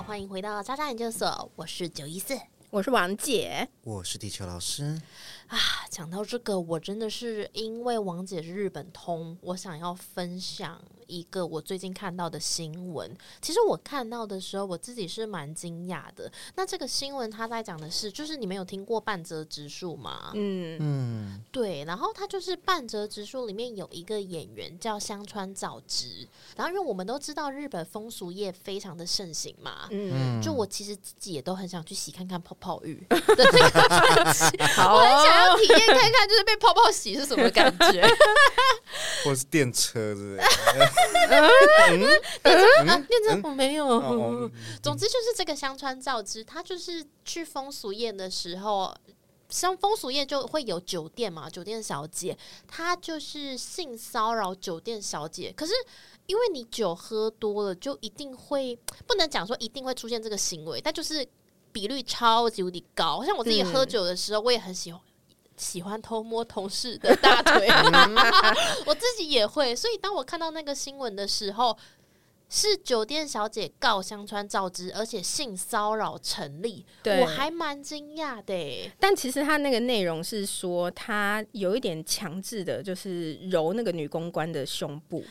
好，欢迎回到渣渣研究所，我是九一四。我是王姐，我是地球老师。啊，讲到这个，我真的是因为王姐是日本通，我想要分享一个我最近看到的新闻。其实我看到的时候，我自己是蛮惊讶的。那这个新闻他在讲的是，就是你们有听过半泽直树吗？嗯，嗯，对，然后他就是半泽直树里面有一个演员叫香川照之，然后因为我们都知道日本风俗业非常的盛行嘛，嗯，就我其实自己也都很想去洗看看泡泡浴的这个传奇，好我很想哦要体验看看，就是被泡泡洗是什么感觉。或是电车之类的。啊，练这我没有。总之就是这个香川照之，他就是去风俗宴的时候。像风俗业就会有酒店嘛，酒店小姐，她就是性骚扰酒店小姐。可是因为你酒喝多了，就一定会不能讲说一定会出现这个行为，但就是比率超级无敌高。像我自己喝酒的时候，我也很喜欢。喜欢偷摸同事的大腿，我自己也会。所以当我看到那个新闻的时候，是酒店小姐告香川照之，而且性骚扰成立，对我还蛮惊讶的耶。但其实他那个内容是说，他有一点强制的，就是揉那个女公关的胸部，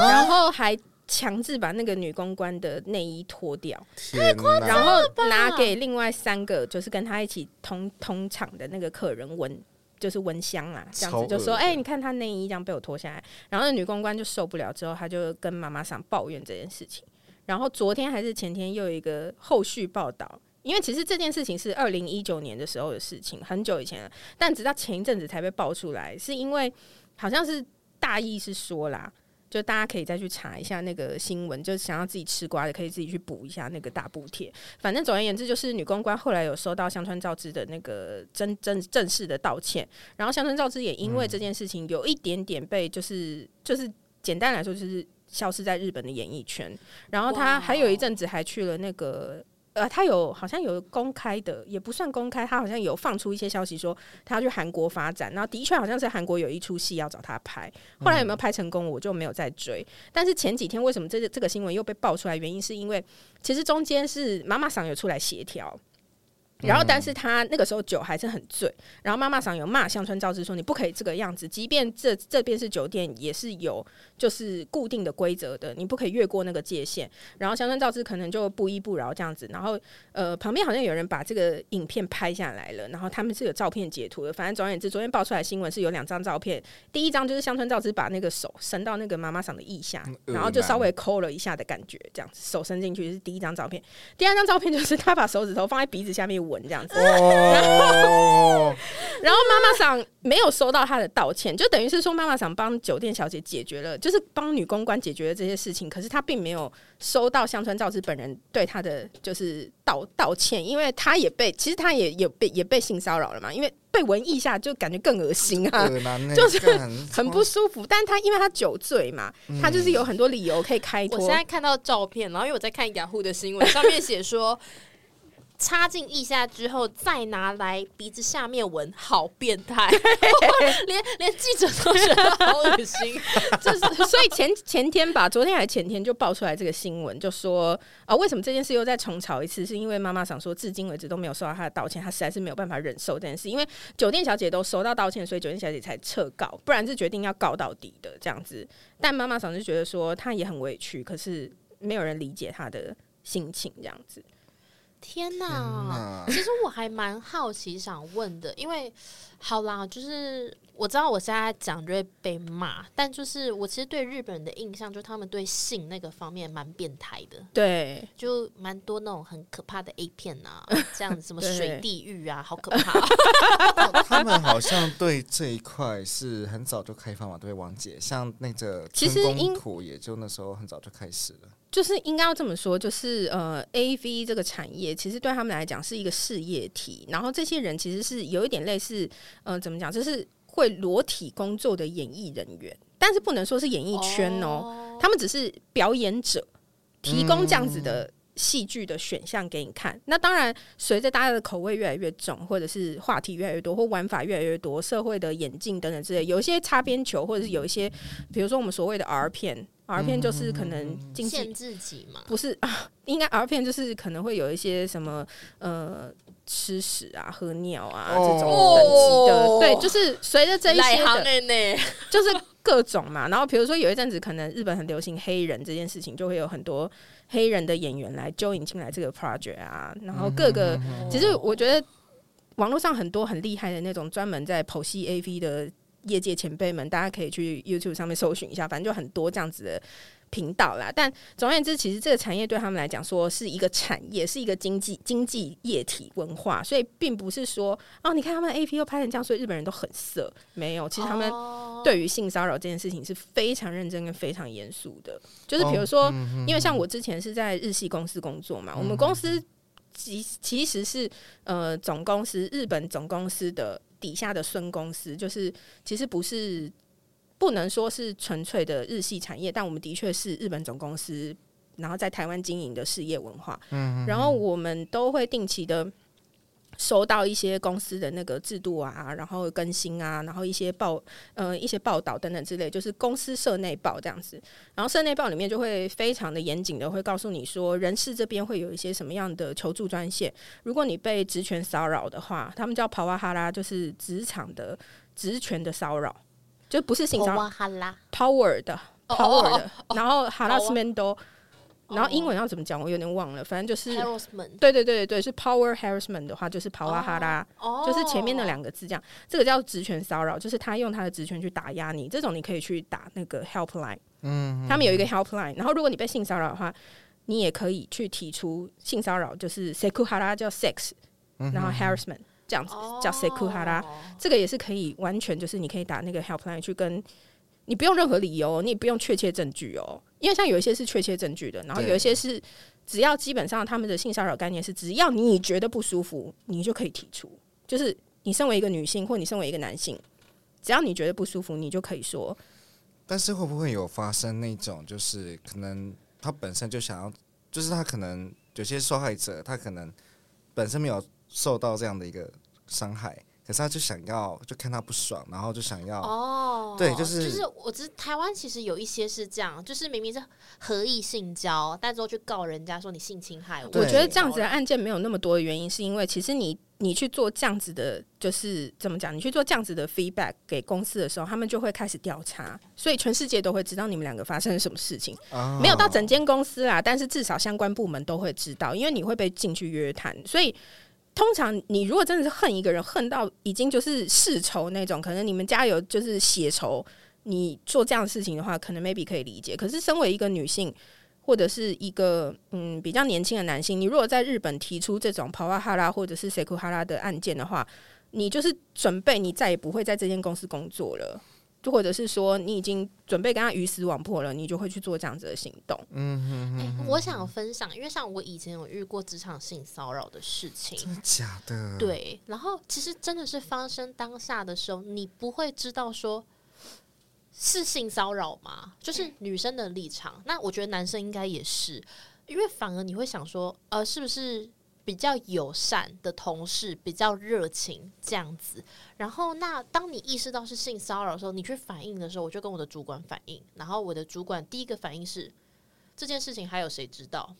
然后还强制把那个女公关的内衣脱掉，天哪！然后拿给另外三个就是跟他一起同同场的那个客人闻。就是闻香啊，这样子就说，的哎、你看她内衣这样被我脱下来，然后那女公关就受不了，之后她就跟妈妈桑抱怨这件事情。然后昨天还是前天又有一个后续报道，因为其实这件事情是二零一九年的时候的事情，很久以前了，但直到前一阵子才被爆出来，是因为好像是大意是说啦，就大家可以再去查一下那个新闻，就是想要自己吃瓜的，可以自己去补一下那个大补贴。反正总而言之，就是女公关后来有收到香川照之的那个真正正式的道歉，然后香川照之也因为这件事情有一点点被就是就是简单来说就是消失在日本的演艺圈，然后他还有一阵子还去了那个。呃，他有好像有公开的，也不算公开，他好像有放出一些消息说他要去韩国发展，然后的确好像是韩国有一出戏要找他拍，后来有没有拍成功，我就没有再追。但是前几天为什么这个这个新闻又被爆出来？原因是因为其实中间是妈妈桑有出来协调。然后，但是他那个时候酒还是很醉，然后妈妈桑有骂香川照之说：“你不可以这个样子，即便这这边是酒店，也是有就是固定的规则的，你不可以越过那个界限。”然后香川照之可能就不依不饶这样子，然后呃，旁边好像有人把这个影片拍下来了，然后他们是有照片截图的。反正总而言之，昨天爆出来新闻是有两张照片，第一张就是香川照之把那个手伸到那个妈妈桑的腋下，嗯然后就稍微抠了一下的感觉，这样子手伸进去是第一张照片。第二张照片就是他把手指头放在鼻子下面闻这样子，哦，然后妈妈桑没有收到他的道歉，就等于是说妈妈桑帮酒店小姐解决了，就是帮女公关解决了这些事情，可是她并没有收到香川照之本人对她的就是道道歉，因为他也被其实他也也被也被性骚扰了嘛，因为被闻一下就感觉更恶心啊。就是很不舒服，但他因为他酒醉嘛，他就是有很多理由可以开脱。我现在看到照片，然后因为我在看雅虎的新闻，上面写说。插进腋下之后，再拿来鼻子下面闻，好变态！连连记者都觉得好恶心。就是，所以前前天吧，昨天还前天就爆出来这个新闻，就说啊、为什么这件事又再重炒一次？是因为妈妈想说，至今为止都没有收到她的道歉，她实在是没有办法忍受这件事。因为酒店小姐都收到道歉，所以酒店小姐才撤告，不然是决定要告到底的这样子。但妈妈桑就觉得说，她也很委屈，可是没有人理解她的心情，这样子。天哪！哪其实我还蛮好奇，想问的，因为好啦，就是我知道我现在讲就会被骂，但就是我其实对日本人的印象，就是他们对性那个方面蛮变态的，对，就蛮多那种很可怕的 A 片啊，这样子什么水地狱啊，好可怕。他们好像对这一块是很早就开放嘛，对王姐，像那个其实春因宫图也就那时候很早就开始了。就是应该要这么说，就是呃，A V 这个产业其实对他们来讲是一个事业体，然后这些人其实是有一点类似，呃，怎么讲，就是会裸体工作的演艺人员，但是不能说是演艺圈哦，他们只是表演者，提供这样子的戏剧的选项给你看。那当然，随着大家的口味越来越重，或者是话题越来越多，或玩法越来越多，社会的演进等等之类，有一些擦边球，或者是有一些，比如说我们所谓的 R 片，R 片就是可能经济限制级嘛，不是 啊，应该 R 片就是可能会有一些什么呃吃屎啊、喝尿啊、哦这种等级的，哦。对，就是随着这一些的，的呢，就是各种嘛。然后比如说有一阵子可能日本很流行黑人这件事情，就会有很多黑人的演员来揪引进来这个 project 啊，然后各个其实我觉得网络上很多很厉害的那种专门在剖析 AV 的业界前辈们，大家可以去 YouTube 上面搜寻一下，反正就很多这样子的频道啦。但总而言之，其实这个产业对他们来讲说是一个产业，是一个经济经济液体文化，所以并不是说哦，你看他们 A P 又拍成这样，所以日本人都很色。没有，其实他们哦对于性骚扰这件事情是非常认真跟非常严肃的。就是比如说，因为像我之前是在日系公司工作嘛，我们公司其其实是呃总公司日本总公司的底下的孙公司，就是其实不是不能说是纯粹的日系产业，但我们的确是日本总公司，然后在台湾经营的事业文化。嗯然后我们都会定期的。收到一些公司的那个制度啊，然后更新啊，然后一些报呃一些报道等等之类，就是公司社内报这样子。然后社内报里面就会非常的严谨的会告诉你说，人事这边会有一些什么样的求助专线。如果你被职权骚扰的话，他们叫跑哇哈拉，就是职场的职权的骚扰，就不是性骚扰，，power 的哦 power 的哦，然后 harassment 都，哦然后英文要怎么讲我有点忘了，反正就是。harassment，对对对对，是 power harassment 的话，就是跑哇哈拉，哦就是前面的两个字这样。这个叫职权骚扰，就是他用他的职权去打压你，这种你可以去打那个 helpline。嗯，他们有一个 helpline，然后如果你被性骚扰的话，你也可以去提出性骚扰，就是 sekuhara 叫 sex，然后 harassment 这样子叫 sekuhara，哦这个也是可以完全就是你可以打那个 helpline 去跟。你不用任何理由，你也不用确切证据哦，因为像有一些是确切证据的，然后有一些是只要基本上他们的性骚扰概念是，只要你觉得不舒服，你就可以提出。就是你身为一个女性，或你身为一个男性，只要你觉得不舒服，你就可以说。但是会不会有发生那种，就是可能他本身就想要，就是他可能有些受害者，他可能本身没有受到这样的一个伤害，可是他就想要，就看他不爽，然后就想要，哦，对就是就是我知台湾其实有一些是这样，就是明明是合意性交，但之后去告人家说你性侵害我。我觉得这样子的案件没有那么多的原因，是因为其实你你去做这样子的，就是怎么讲？你去做这样子的 feedback 给公司的时候，他们就会开始调查，所以全世界都会知道你们两个发生了什么事情。啊没有到整间公司啦，但是至少相关部门都会知道，因为你会被进去约谈，所以。通常你如果真的是恨一个人，恨到已经就是世仇那种，可能你们家有就是血仇，你做这样的事情的话，可能 maybe 可以理解。可是身为一个女性，或者是一个嗯比较年轻的男性，你如果在日本提出这种跑哇哈拉或者是 seku 哈拉的案件的话，你就是准备你再也不会在这间公司工作了，或者是说你已经准备跟他鱼死网破了，你就会去做这样子的行动。哎我想分享，因为像我以前有遇过职场性骚扰的事情，真的假的？，对，然后其实真的是发生当下的时候，你不会知道说是性骚扰吗？就是女生的立场，那我觉得男生应该也是，因为反而你会想说，呃，是不是比较友善的同事，比较热情这样子？然后那当你意识到是性骚扰的时候，你去反应的时候，我就跟我的主管反映，然后我的主管第一个反应是这件事情还有谁知道？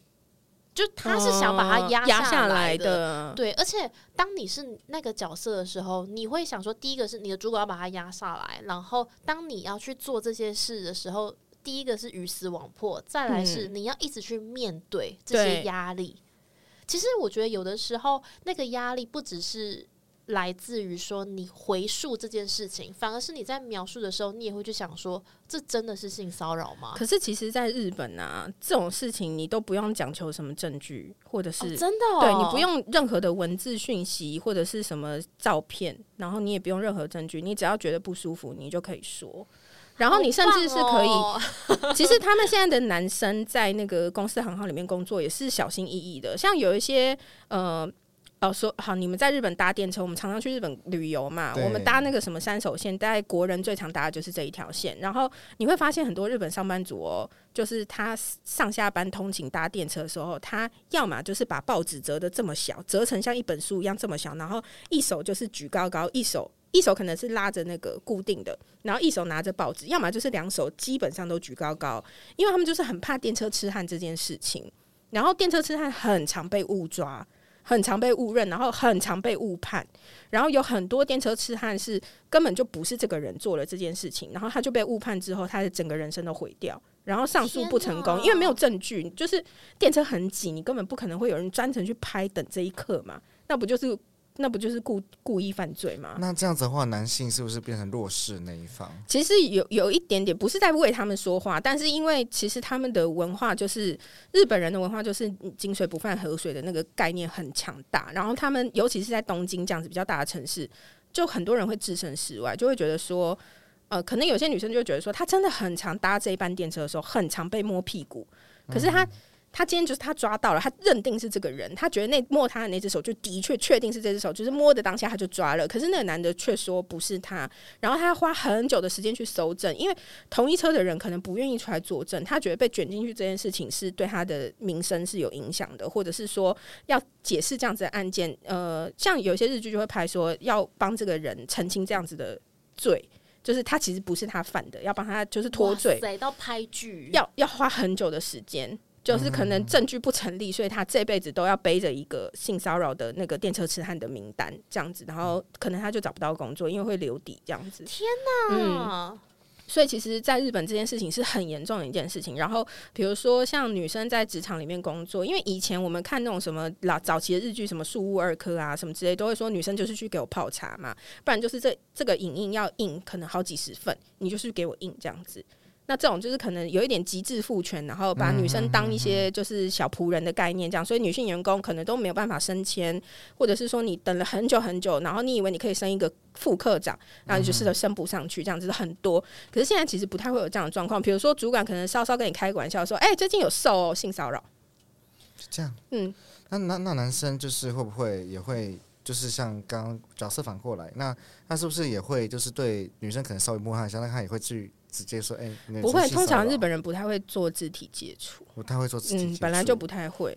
就他是想把它压下来的，对，而且当你是那个角色的时候，你会想说，第一个是你的主管要把它压下来，然后当你要去做这些事的时候，第一个是鱼死网破，再来是你要一直去面对这些压力。其实我觉得有的时候那个压力不只是来自于说你回溯这件事情，反而是你在描述的时候，你也会去想说，这真的是性骚扰吗？可是其实，在日本啊，这种事情你都不用讲求什么证据，或者是、哦、真的、哦，对你不用任何的文字讯息或者是什么照片，然后你也不用任何证据，你只要觉得不舒服，你就可以说。然后你甚至是可以，哦 其实他们现在的男生在那个公司行号里面工作也是小心翼翼的，像有一些呃哦，说好，你们在日本搭电车，我们常常去日本旅游嘛，我们搭那个什么山手线，大概国人最常搭的就是这一条线。然后你会发现很多日本上班族哦，就是他上下班通勤搭电车的时候，他要么就是把报纸折的这么小，折成像一本书一样这么小，然后一手就是举高高，一手一手可能是拉着那个固定的，然后一手拿着报纸，要么就是两手基本上都举高高，因为他们就是很怕电车痴汉这件事情。然后电车痴汉很常被误抓，很常被误认，然后很常被误判，然后有很多电车痴汉是根本就不是这个人做了这件事情，然后他就被误判之后，他的整个人生都毁掉，然后上诉不成功，因为没有证据，就是电车很挤，你根本不可能会有人专程去拍等这一刻嘛，那不就是那不就是故故意犯罪吗？那这样子的话，男性是不是变成弱势那一方？其实有有一点点不是在为他们说话，但是因为其实他们的文化就是日本人的文化，就是井水不犯河水的那个概念很强大。然后他们尤其是在东京这样子比较大的城市，就很多人会置身事外，就会觉得说，呃，可能有些女生就会觉得说，她真的很常搭这一班电车的时候，很常被摸屁股，可是她。她今天就是他抓到了，他认定是这个人，他觉得那摸他的那只手就的确确定是这只手，就是摸的当下他就抓了。可是那个男的却说不是他，然后他要花很久的时间去搜证，因为同一车的人可能不愿意出来作证，他觉得被卷进去这件事情是对他的名声是有影响的，或者是说要解释这样子的案件。呃，像有些日剧就会拍说要帮这个人澄清这样子的罪，就是他其实不是他犯的，要帮他就是脱罪哇，塞到拍剧，要要花很久的时间。就是可能证据不成立，所以他这辈子都要背着一个性骚扰的那个电车痴汉的名单，这样子，然后可能他就找不到工作，因为会留底这样子。天哪！嗯，所以其实，在日本这件事情是很严重的一件事情。然后，比如说像女生在职场里面工作，因为以前我们看那种什么老早期的日剧，什么树屋二科啊什么之类，都会说女生就是去给我泡茶嘛，不然就是这这个影印要印可能好几十份，你就是给我印这样子。那这种就是可能有一点极致父权，然后把女生当一些就是小仆人的概念，这样，所以女性员工可能都没有办法升迁，或者是说你等了很久很久，然后你以为你可以升一个副科长，然后你就是升不上去，这样子很多。可是现在其实不太会有这样的状况，比如说主管可能稍稍跟你开个玩笑说：“哎、最近有受、哦、性骚扰。是这样。嗯，那那那男生就是会不会也会就是像刚刚角色反过来，那他是不是也会就是对女生可能稍微摸他一下，那他也会去直接说，哎、女不会，通常日本人不太会做肢体接触。不太会做肢体接嗯，，本来就不太会。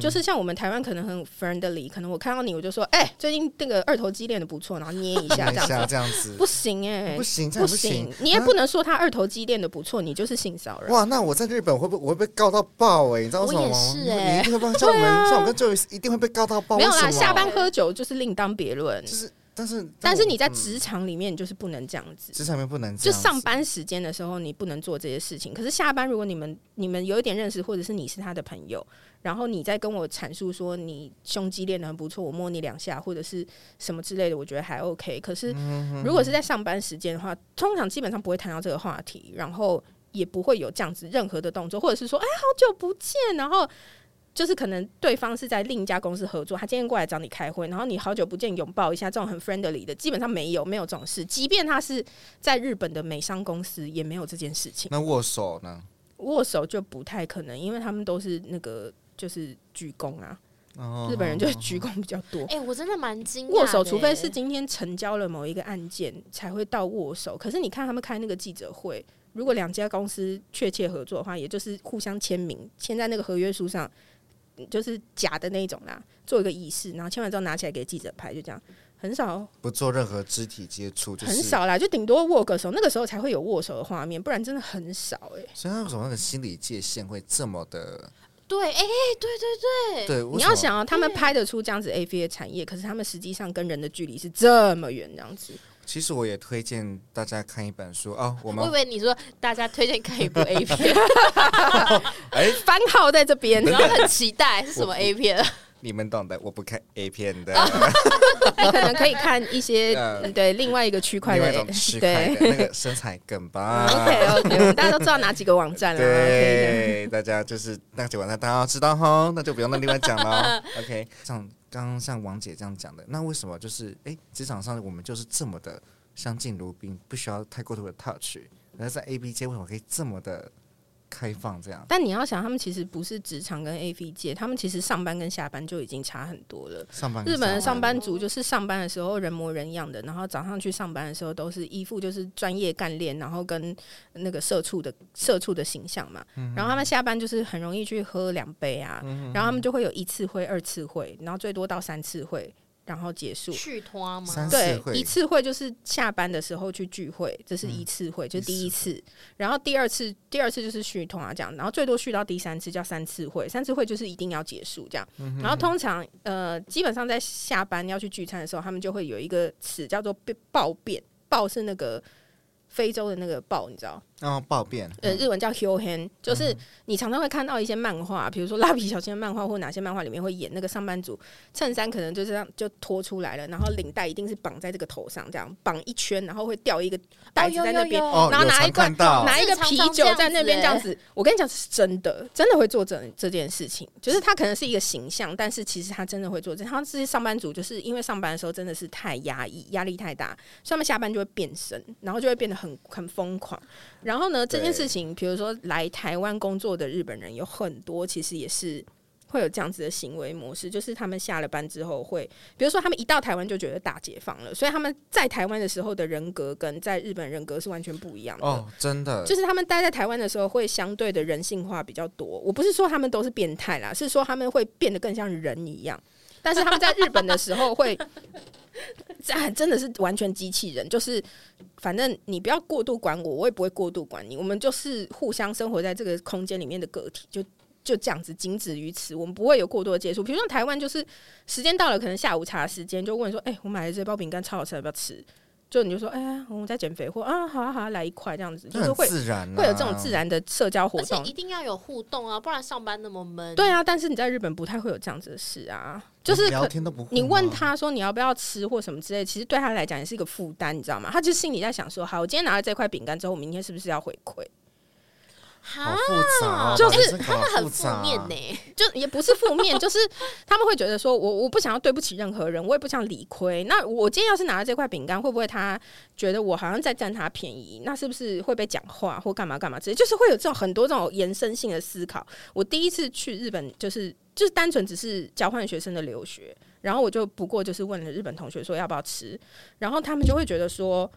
就是像我们台湾可能很 friendly，可能我看到你我就说，哎、最近那个二头肌练的不错，然后捏一下 这样子。这样子不行哎、不行，这不行，你也啊不能说他二头肌练的不错，你就是性骚扰。哇，那我在日本会不会我会被告到爆哎、你知道为什么吗？我也是哎一定会被像我们、像我跟 Joey 一定会被告到爆。没有啦，下班喝酒就是另当别论。就是，但是但是你在嗯职场里面，你就是不能这样子。职场里面不能这就上班时间的时候，你不能做这些事情。可是下班，如果你们你们有一点认识，或者是你是他的朋友，然后你再跟我阐述说你胸肌练得很不错，我摸你两下，或者是什么之类的，我觉得还 OK。可是如果是在上班时间的话，通常基本上不会谈到这个话题，然后也不会有这样子任何的动作，或者是说，哎，好久不见，然后。就是可能对方是在另一家公司合作，他今天过来找你开会，然后你好久不见拥抱一下，这种很 friendly 的，基本上没有没有这种事。即便他是在日本的美商公司，也没有这件事情。那握手呢？握手就不太可能，因为他们都是那个就是鞠躬啊，哦日本人就是鞠躬比较多。哎、我真的蛮惊讶握手，除非欸是今天成交了某一个案件才会到握手。可是你看他们开那个记者会，如果两家公司确切合作的话，也就是互相签名，签在那个合约书上，就是假的那一种啦，做一个仪式，然后签完之后拿起来给记者拍，就这样，很少不做任何肢体接触，就是很。少啦，就顶多握个手，那个时候才会有握手的画面，不然真的很少哎、所以他为什么那个心理界限会这么的？对，哎、对对对，对，你要想啊，他们拍得出这样子 A V 的产业，可是他们实际上跟人的距离是这么远，这样子。其实我也推荐大家看一本书哦，我我以们为你说大家推荐看一部 A 片，哎番号在这边，然后很期待是什么 A 片？你们懂的，我不看 A 片的，你可能可以看一些 对另外一个区块的的对。那个身材更棒。OK OK，我们大家都知道哪几个网站了。对，大家就是那几晚上大家要知道哈，那就不用那另外讲了。OK，像刚刚像王姐这样讲的，那为什么就是哎，职场上我们就是这么的相敬如宾，不需要太过度的 touch，而在 A B 界为什么可以这么的开放这样。但你要想，他们其实不是职场跟 A V 界，他们其实上班跟下班就已经差很多了。上班日本的上班班族就是上班的时候人模人样的，然后早上去上班的时候都是一副就是专业干练，然后跟那个社畜的社畜的形象嘛。然后他们下班就是很容易去喝两杯啊，然后他们就会有一次会、二次会，然后最多到三次会，然后结束。续拖吗？三对一次会就是下班的时候去聚会，这是一次会，就是第一次。然后第二次，第二次就是续拖啊这样，然后最多续到第三次叫三次会，三次会就是一定要结束这样。然后通常呃，基本上在下班要去聚餐的时候，他们就会有一个词叫做被暴变，暴是那个非洲的那个暴，你知道？然后暴变，呃，日文叫 hyohen，就是你常常会看到一些漫画，比如说蜡笔小新的漫画或哪些漫画里面会演那个上班族衬衫可能就这样就脱出来了，然后领带一定是绑在这个头上，这样绑一圈，然后会掉一个袋子在那边。哦，然后拿一罐拿一个啤酒在那边这样是子，我跟你讲是真的，真的会做这这件事情。就是他可能是一个形象，但是其实他真的会做这。他这些上班族就是因为上班的时候真的是太压抑，压力太大，所以他们下班就会变身，然后就会变得很很疯狂。然后呢，这件事情，比如说来台湾工作的日本人有很多，其实也是会有这样子的行为模式，就是他们下了班之后会，比如说他们一到台湾就觉得大解放了，所以他们在台湾的时候的人格跟在日本人格是完全不一样的。哦，真的，就是他们待在台湾的时候，会相对的人性化比较多。我不是说他们都是变态啦，是说他们会变得更像人一样。但是他们在日本的时候会，这 真的是完全机器人，就是反正你不要过度管我，我也不会过度管你，我们就是互相生活在这个空间里面的个体，就就这样子，仅止于此，我们不会有过多的接触。比如说台湾，就是时间到了，可能下午茶时间，就问说：“哎、我买了这包饼干超好吃，要不要吃？”就你就说：“哎呀，我们在减肥，或啊，好啊好啊，来一块这样子。”就是会自然、啊，会有这种自然的社交活动而且一。定要有互动啊，不然上班那么闷。对啊，但是你在日本不太会有这样子的事啊，就是聊天都不会。你问他说你要不要吃或什么之类，其实对他来讲也是一个负担，你知道吗？他就心里在想说，好，我今天拿了这块饼干之后，我明天是不是要回馈？好，复杂哦，就是他们很负面呢。就也不是负面，就是他们会觉得说我我不想要对不起任何人，我也不想理亏。那我今天要是拿了这块饼干，会不会他觉得我好像在占他便宜？那是不是会被讲话或干嘛干嘛之类？就是会有这种很多这种延伸性的思考。我第一次去日本，就是就是单纯只是交换学生的留学，然后我就不过就是问了日本同学说要不要吃，然后他们就会觉得说，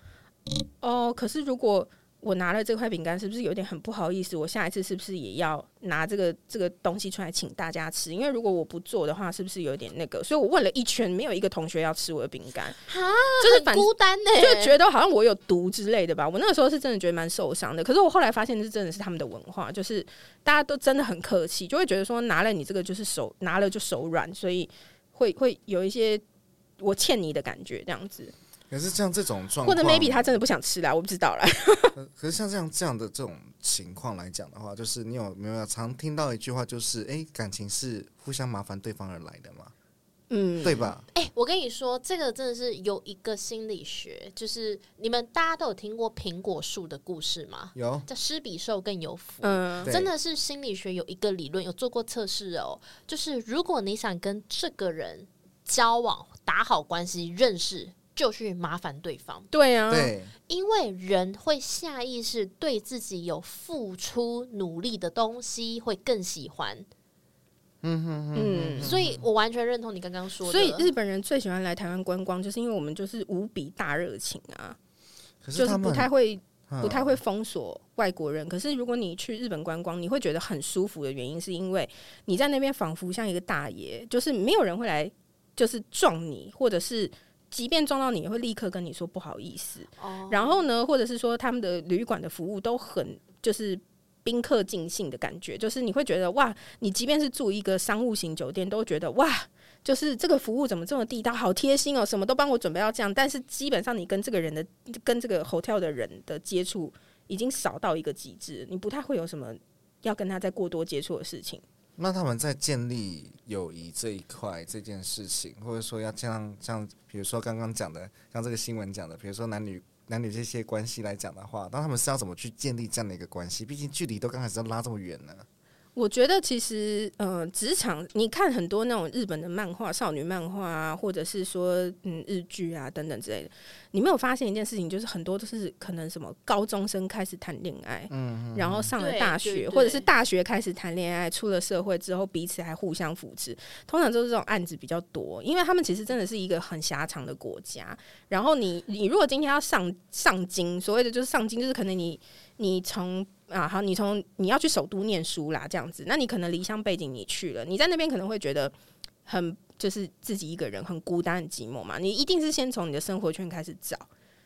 哦，可是如果我拿了这块饼干，是不是有点很不好意思？我下一次是不是也要拿这个这个东西出来请大家吃？因为如果我不做的话，是不是有点那个？所以我问了一圈，没有一个同学要吃我的饼干，哈，就是反很孤单呢，就觉得好像我有毒之类的吧。我那个时候是真的觉得蛮受伤的。可是我后来发现，这真的是他们的文化，就是大家都真的很客气，就会觉得说拿了你这个就是手拿了就手软，所以会会有一些我欠你的感觉这样子。可是像这种状况，或者 maybe 他真的不想吃啦，我不知道啦。可是像这样这样的这种情况来讲的话，就是你有没有常听到一句话，就是哎、诶感情是互相麻烦对方而来的嘛，嗯，对吧？哎、我跟你说，这个真的是有一个心理学，就是你们大家都有听过苹果树的故事吗？有，叫施比受更有福。嗯真的是心理学有一个理论，有做过测试哦。就是如果你想跟这个人交往、打好关系、认识，就去麻烦对方，对啊，对，因为人会下意识对自己有付出努力的东西会更喜欢。嗯哼。所以我完全认同你刚刚说的。所以日本人最喜欢来台湾观光，就是因为我们就是无比大热情啊，就是不太会嗯不太会封锁外国人。可是如果你去日本观光，你会觉得很舒服的原因，是因为你在那边仿佛像一个大爷，就是没有人会来就是撞你，或者是即便撞到你，也会立刻跟你说不好意思。哦然后呢，或者是说他们的旅馆的服务都很就是宾客尽兴的感觉，就是你会觉得哇，你即便是住一个商务型酒店，都觉得哇。就是这个服务怎么这么地道，好贴心哦，什么都帮我准备到这样。但是基本上你跟这个人的、跟这个 hotel 的人的接触已经少到一个极致，你不太会有什么要跟他再过多接触的事情。那他们在建立友谊这一块这件事情，或者说要像像比如说刚刚讲的，像这个新闻讲的，比如说男女男女这些关系来讲的话，那他们是要怎么去建立这样的一个关系？毕竟距离都刚开始要拉这么远呢。我觉得其实，呃，职场你看很多那种日本的漫画、少女漫画啊，或者是说嗯日剧啊等等之类的，你没有发现一件事情，就是很多都是可能什么高中生开始谈恋爱，嗯，然后上了大学，或者是大学开始谈恋爱，出了社会之后彼此还互相扶持，通常都是这种案子比较多，因为他们其实真的是一个很狭长的国家。然后你你如果今天要上上京，所谓的就是上京，就是可能你你从啊好，你从你要去首都念书啦，这样子，那你可能离乡背景你去了，你在那边可能会觉得很就是自己一个人很孤单很寂寞嘛，你一定是先从你的生活圈开始找，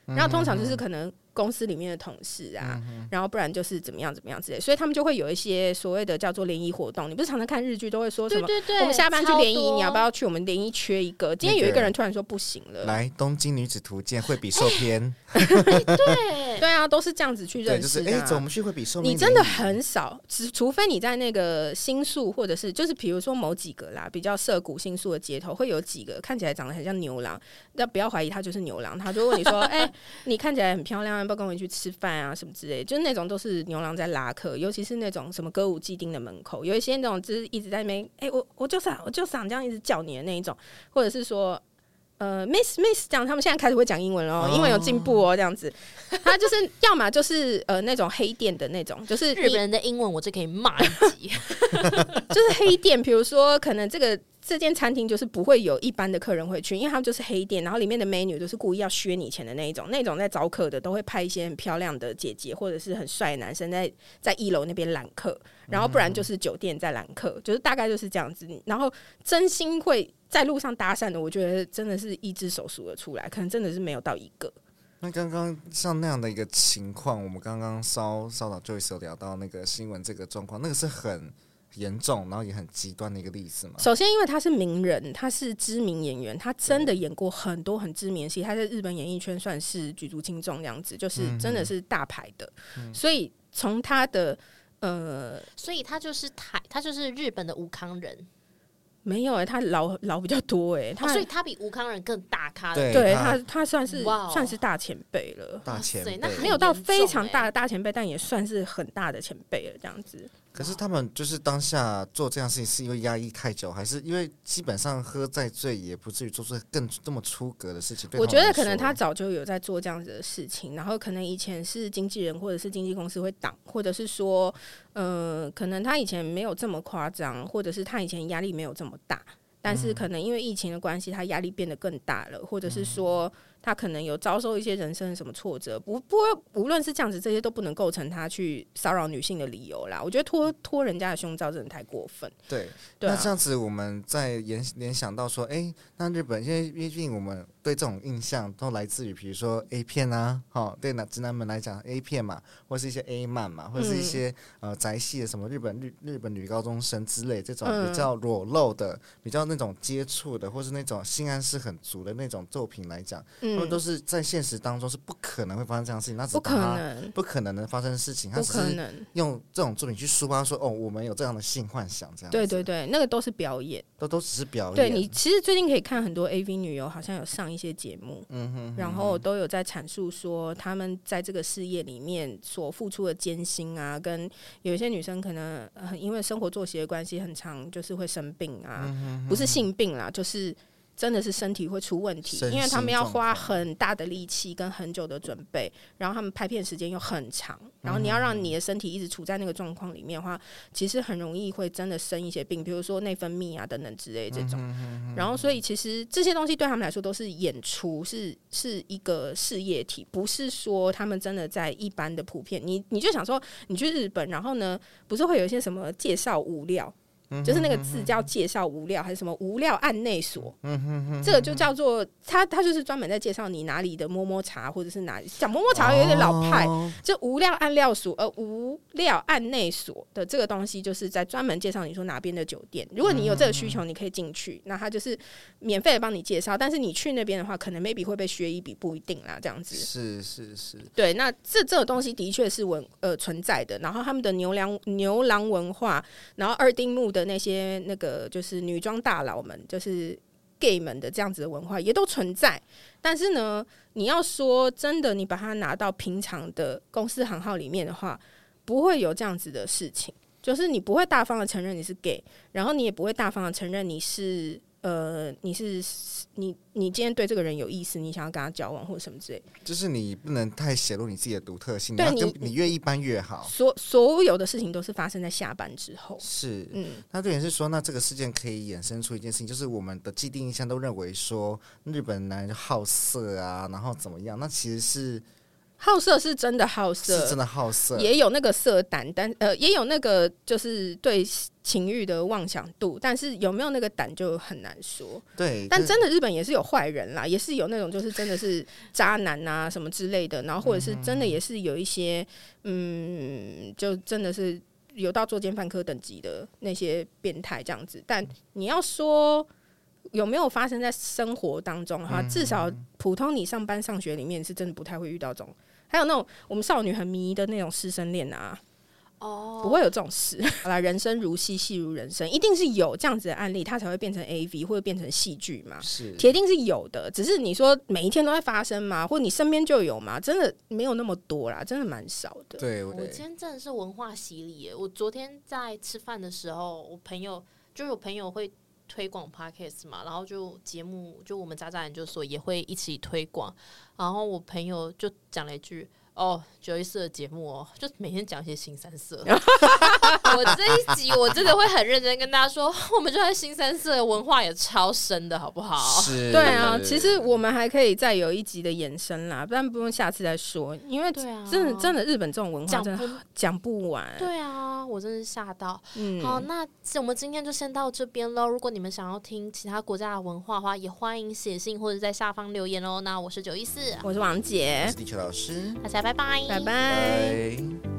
然后通常就是可能公司里面的同事啊，然后不然就是怎么样怎么样之类，所以他们就会有一些所谓的叫做联谊活动。你不是常常看日剧都会说什么？对对对，我们下班去联谊，你要不要去？我们联谊缺一个。今天有一个人突然说不行了，来《东京女子图鉴》会比受篇，对对啊，都是这样子去，认识的啊、就是哎，走，我们去会比寿篇。你真的很少，只除非你在那个新宿，或者是就是比如说某几个啦，比较涩谷新宿的街头，会有几个看起来长得很像牛郎，那不要怀疑他就是牛郎，他就问你说：“ 哎、你看起来很漂亮，要不要跟我一起去吃饭啊？什么之类的。”就是那种都是牛郎在拉客，尤其是那种什么歌舞伎町的门口，有一些那种就是一直在那边，哎、我我就想我就想这样一直叫你的那一种，或者是说。呃，Miss Miss 这样，他们现在开始会讲英文了、哦，英文有进步哦，这样子。他就是要么就是呃那种黑店的那种，就是日本人的英文，我就可以骂一集。就是黑店，比如说可能这个这间餐厅就是不会有一般的客人会去，因为他们就是黑店，然后里面的美女都是故意要削你钱的那一种，那种在招客的都会派一些很漂亮的姐姐或者是很帅的男生在在一楼那边揽客，然后不然就是酒店在揽客，就是大概就是这样子。然后真心会在路上搭讪的，我觉得真的是一只手数得出来，可能真的是没有到一个。那刚刚像那样的一个情况，我们刚刚稍稍早就有聊到那个新闻这个状况，那个是很严重，然后也很极端的一个例子嘛。首先，因为他是名人，他是知名演员，他真的演过很多很知名的戏，他在日本演艺圈算是举足轻重，这样子就是真的是大牌的。所以从他的呃所以他就是台，他就是日本的吴康人，没有哎、他老老比较多哎、他、哦所以他比吴康人更大咖的。对对他他他算是算是大前辈了。大前辈那很没有到非常大欸的大前辈，但也算是很大的前辈了。这样子，可是他们就是当下做这样事情，是因为压抑太久，还是因为基本上喝再醉也不至于做出更这么出格的事情？我觉得可能他早就有在做这样子的事情，然后可能以前是经纪人或者是经纪公司会挡，或者是说，呃，可能他以前没有这么夸张，或者是他以前压力没有这么大，但是可能因为疫情的关系，他压力变得更大了，或者是说他可能有遭受一些人生什么挫折，不不过无论是这样子，这些都不能构成他去骚扰女性的理由啦。我觉得拖拖人家的胸罩真的太过分，对。那这，样子，我们在联联想到说，哎、那日本因为毕竟我们对这种印象都来自于，比如说 A 片啊，哈，对男直男们来讲 A 片嘛，或是一些 A 漫嘛，或者是一些、呃宅系的什么日本日日本女高中生之类这种嗯比较裸露的、比较那种接触的，或是那种性暗示很足的那种作品来讲，他们嗯，都是在现实当中是不可能会发生这样的事情，那只是不可能，不可能能发生的事情，他不只是可能，用这种作品去抒发说，哦，我们有这样的性幻想，这样对对对，那个都是表演。都都只是表演。对你其实最近可以看很多 AV 女优，好像有上一些节目，嗯哼，然后都有在阐述说他们在这个事业里面所付出的艰辛啊，跟有一些女生可能呃因为生活作息的关系，很长就是会生病啊，嗯不是性病啦，就是。真的是身体会出问题，因为他们要花很大的力气跟很久的准备，然后他们拍片时间又很长，然后你要让你的身体一直处在那个状况里面的话，其实很容易会真的生一些病，比如说内分泌啊等等之类这种。然后，所以其实这些东西对他们来说都是演出，是是一个事业体，不是说他们真的在一般的普遍。你你就想说，你去日本，然后呢，不是会有一些什么介绍物料？就是那个字叫介绍无料，还是什么无料案内所？这个就叫做他他就是专门在介绍你哪里的摸摸茶，或者是哪里讲摸摸茶有点老派，哦就无料按料所，呃，无料案内所的这个东西，就是在专门介绍你说哪边的酒店。如果你有这个需求，你可以进去，那他就是免费的帮你介绍。但是你去那边的话，可能 maybe 会被削一笔，不一定啦，这样子。是是是，对，那这这个东西的确是文呃存在的。然后他们的牛郎牛郎文化，然后二丁目的那些那个就是女装大佬们，就是 gay 们的这样子的文化也都存在。但是呢，你要说真的，你把它拿到平常的公司行号里面的话，不会有这样子的事情。就是你不会大方的承认你是 gay，然后你也不会大方的承认你是呃你是你你今天对这个人有意思，你想要跟他交往或者什么之类。就是你不能太显露你自己的独特性，你对你要跟你越一般越好。所所有的事情都是发生在下班之后。是，嗯，那对也是说，那这个事件可以衍生出一件事情，就是我们的既定印象都认为说日本男人好色啊，然后怎么样？那其实是好色是真的好色，是真的好色，也有那个色胆，但呃，也有那个就是对情欲的妄想度，但是有没有那个胆就很难说。对。但真的日本也是有坏人啦，也是有那种就是真的是渣男啊什么之类的，然后或者是真的也是有一些嗯，就真的是有到作奸犯科等级的那些变态这样子。但你要说有没有发生在生活当中的话，至少普通你上班上学里面是真的不太会遇到这种。还有那种我们少女很迷的那种师生恋啊，哦，不会有这种事。好啦，人生如戏，戏如人生，一定是有这样子的案例，它才会变成 A V 或者变成戏剧嘛。是铁定是有的，只是你说每一天都在发生吗？或者你身边就有吗？真的没有那么多啦，真的蛮少的。对，对我今天真的是文化洗礼耶！我昨天在吃饭的时候，我朋友就有朋友会推广 podcast 嘛，然后就节目就我们渣渣研究所也会一起推广，然后我朋友就讲了一句。哦，九一四的节目哦，就每天讲一些新三色。我这一集我真的会很认真跟大家说，我们就在新三色的文化也超深的，好不好？是，对啊，其实我们还可以再有一集的延伸啦，不然不用下次再说，因为对啊，真的真的日本这种文化讲真的不讲不完。对啊，我真是吓到。嗯，好，那我们今天就先到这边喽。如果你们想要听其他国家的文化的话，也欢迎写信或者在下方留言哦。那我是九一四，我是王我姐是，地球老师，大家拜拜，拜拜。拜。